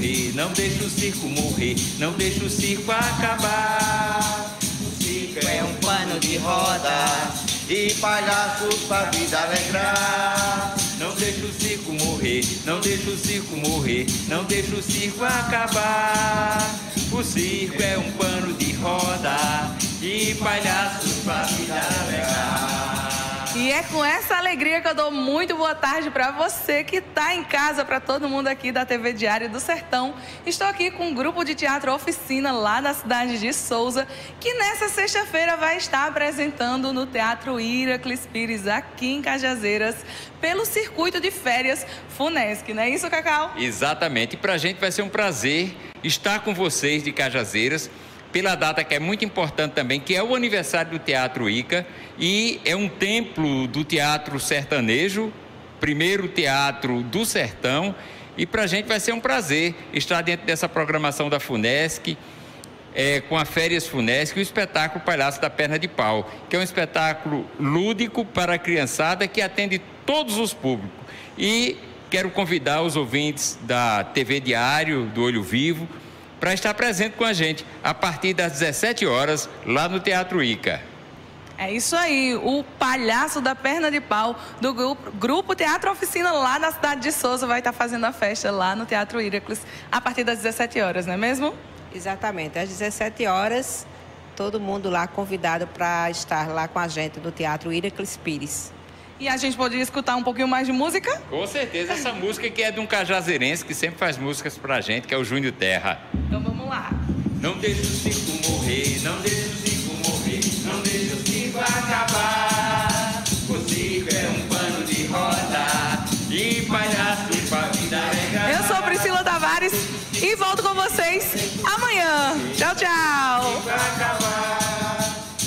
morrer, não deixa o circo morrer, não deixa o circo acabar. O circo é um pano de roda e palhaços pra vida alegrar. Não deixa o circo morrer, não deixa o circo morrer, não deixa o circo acabar. O circo é um pano de roda e palhaços é com essa alegria que eu dou muito boa tarde para você que está em casa, para todo mundo aqui da TV Diário do Sertão. Estou aqui com um grupo de teatro oficina lá da cidade de Souza, que nessa sexta-feira vai estar apresentando no Teatro Iraclis Pires, aqui em Cajazeiras, pelo circuito de férias Funesc, não é isso, Cacau? Exatamente. E para a gente vai ser um prazer estar com vocês de Cajazeiras pela data que é muito importante também, que é o aniversário do Teatro Ica e é um templo do teatro sertanejo, primeiro teatro do sertão. E para a gente vai ser um prazer estar dentro dessa programação da FUNESC, é, com a Férias FUNESC o espetáculo Palhaço da Perna de Pau, que é um espetáculo lúdico para a criançada que atende todos os públicos. E quero convidar os ouvintes da TV Diário, do Olho Vivo, para estar presente com a gente a partir das 17 horas lá no Teatro Ica. É isso aí, o palhaço da perna de pau do grupo, grupo Teatro Oficina lá na cidade de Souza vai estar fazendo a festa lá no Teatro Iracles a partir das 17 horas, não é mesmo? Exatamente, às 17 horas, todo mundo lá convidado para estar lá com a gente no Teatro Iracles Pires. E a gente poderia escutar um pouquinho mais de música? Com certeza, essa música que é de um cajazeirense que sempre faz músicas pra gente, que é o Júnior Terra. Então vamos lá. Não deixa o circo morrer, não deixa o circo morrer, não deixa o circo acabar. O circo é um pano de roda e palhaço pra vida legal. Eu sou Priscila Tavares e volto com vocês amanhã. Tchau, tchau.